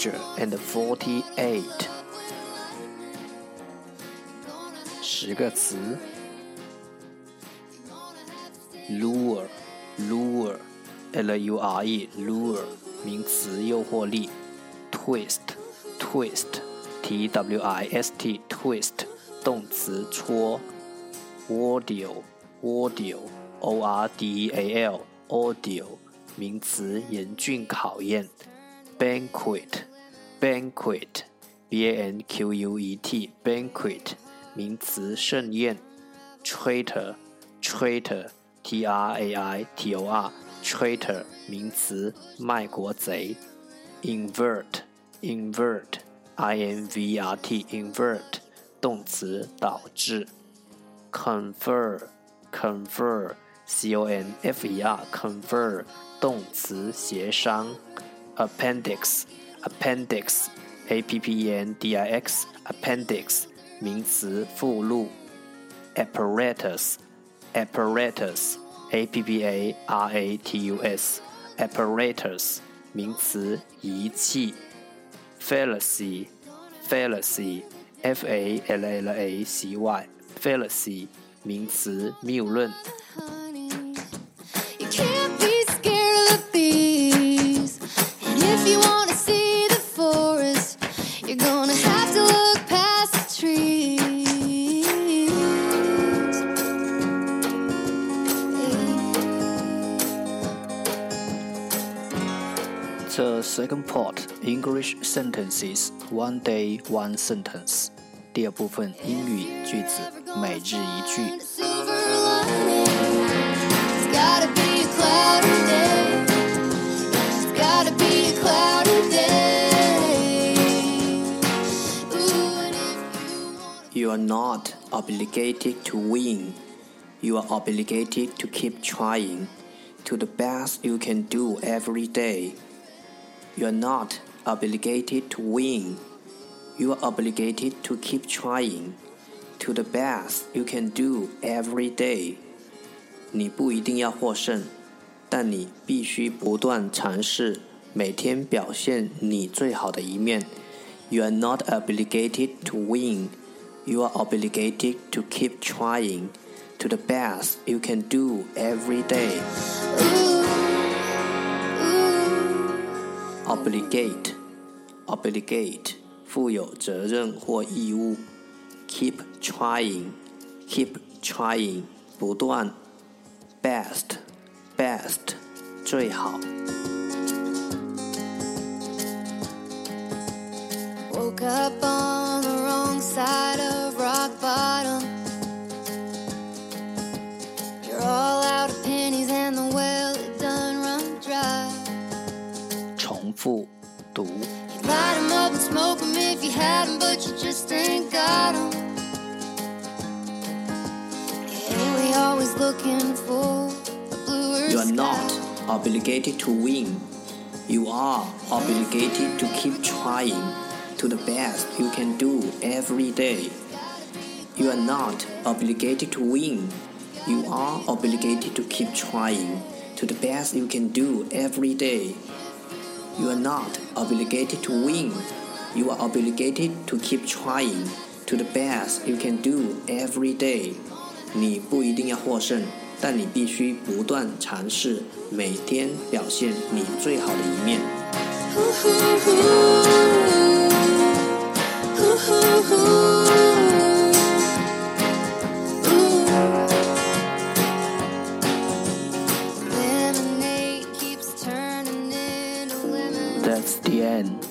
three hundred and forty-eight，十个词：lure，lure，l-u-r-e，lure，名词，诱惑力。twist，twist，t-w-i-s-t，twist，动词，搓。ordeal，ordeal，o-r-d-e-a-l，ordeal，名词，严峻考验。banquet Banquet b a n q u e t banquet 名词盛宴 traitor traitor t r a i t o r traitor 名词卖国贼 invert invert i n v r t invert 动词导致 confer confer c o n f e r confer 动词协商 appendix appendix a p p e n d i x appendix 名词附录 apparatus apparatus a p p a r a t u s apparatus 名词仪器 fallacy fallacy f a l l a c y fallacy 名词谬论。The second part English sentences one day one sentence。第二部分英语句子每日一句。You are not obligated to win. You are obligated to keep trying to the best you can do every day. You are not obligated to win. You are obligated to keep trying to the best you can do every day. 你不一定要获胜，但你必须不断尝试，每天表现你最好的一面。You are not obligated to win. You are obligated to keep trying to the best you can do every day. obligate obligate 负有责任或义务 keep trying keep trying 不断 best best 最好 Woke up on had 'em, but you just ain't got 'em. Yeah, we always looking for You are not obligated to win. You are obligated to keep trying to the best you can do every day. You are not obligated to win. You are obligated to keep trying to the best you can do every day. You are not obligated to win you are obligated to keep trying to the best you can do every day。你不一定要获胜，但你必须不断尝试，每天表现你最好的一面。That's the end.